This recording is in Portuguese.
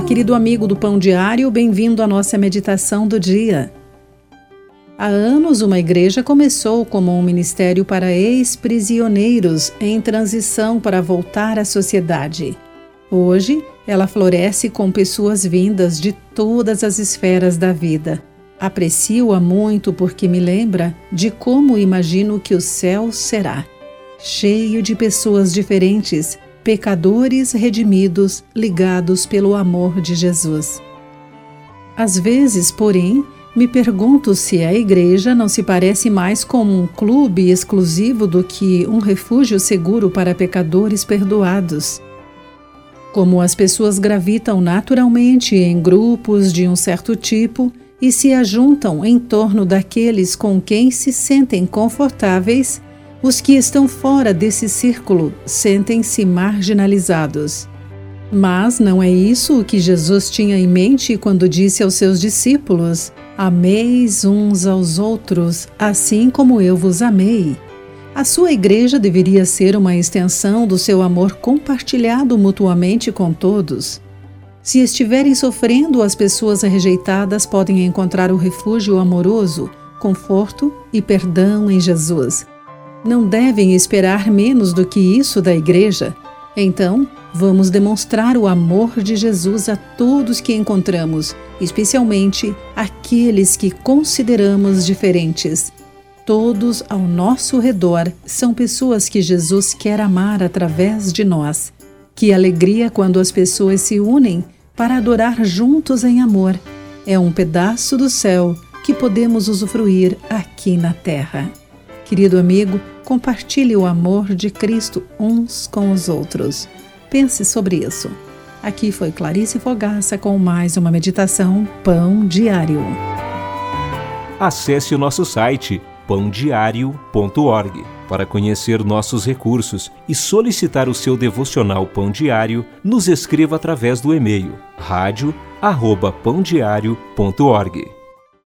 querido amigo do Pão Diário, bem-vindo à nossa meditação do dia. Há anos, uma igreja começou como um ministério para ex-prisioneiros em transição para voltar à sociedade. Hoje, ela floresce com pessoas vindas de todas as esferas da vida. Aprecio-a muito porque me lembra de como imagino que o céu será cheio de pessoas diferentes pecadores redimidos, ligados pelo amor de Jesus. Às vezes, porém, me pergunto se a igreja não se parece mais com um clube exclusivo do que um refúgio seguro para pecadores perdoados. Como as pessoas gravitam naturalmente em grupos de um certo tipo e se ajuntam em torno daqueles com quem se sentem confortáveis, os que estão fora desse círculo sentem-se marginalizados. Mas não é isso o que Jesus tinha em mente quando disse aos seus discípulos: Ameis uns aos outros, assim como eu vos amei. A sua igreja deveria ser uma extensão do seu amor compartilhado mutuamente com todos. Se estiverem sofrendo, as pessoas rejeitadas podem encontrar o refúgio amoroso, conforto e perdão em Jesus não devem esperar menos do que isso da Igreja. Então, vamos demonstrar o amor de Jesus a todos que encontramos, especialmente aqueles que consideramos diferentes. Todos ao nosso redor são pessoas que Jesus quer amar através de nós. Que alegria quando as pessoas se unem para adorar juntos em amor. É um pedaço do céu que podemos usufruir aqui na terra. Querido amigo, compartilhe o amor de Cristo uns com os outros. Pense sobre isso. Aqui foi Clarice Fogaça com mais uma meditação Pão Diário. Acesse o nosso site pãodiario.org para conhecer nossos recursos e solicitar o seu devocional Pão Diário. Nos escreva através do e-mail rádio@pãodiario.org.